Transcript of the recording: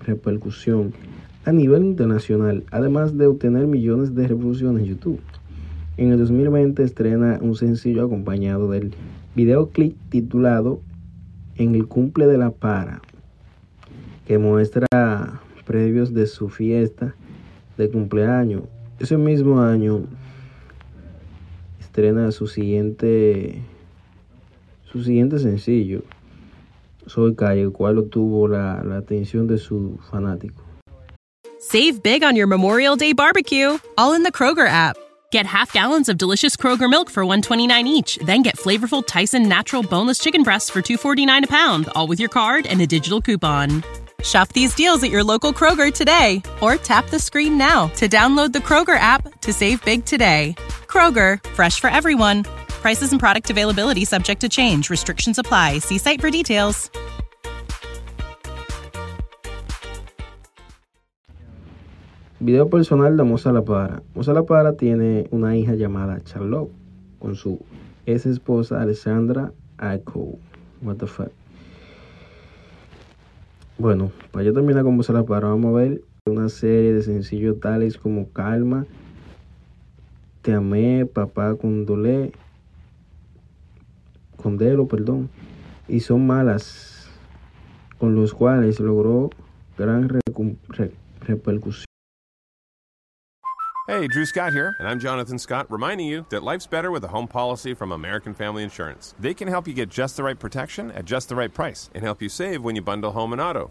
Repercusión a nivel internacional, además de obtener millones de reproducciones en YouTube. En el 2020 estrena un sencillo acompañado del videoclip titulado En el cumple de la para, que muestra previos de su fiesta de cumpleaños. Ese mismo año estrena su siguiente su siguiente sencillo, Soy el cual obtuvo la, la atención de su fanático. Save big on your Memorial Day barbecue, all in the Kroger app. Get half gallons of delicious Kroger milk for 129 each, then get flavorful Tyson natural boneless chicken breasts for 249 a pound, all with your card and a digital coupon. Shop these deals at your local Kroger today or tap the screen now to download the Kroger app to save big today. Kroger, fresh for everyone. Prices and product availability subject to change. Restrictions apply. See site for details. Video personal de Moza La Para. Moza La Para tiene una hija llamada Charlotte con su ex esposa Alessandra Aiko. What the fuck. Bueno, para yo terminar con Moza La Para, vamos a ver una serie de sencillos tales como Calma, Te amé, Papá Condolé, Condelo, perdón, y Son Malas, con los cuales logró gran repercusión. Hey, Drew Scott here, and I'm Jonathan Scott, reminding you that life's better with a home policy from American Family Insurance. They can help you get just the right protection at just the right price and help you save when you bundle home and auto.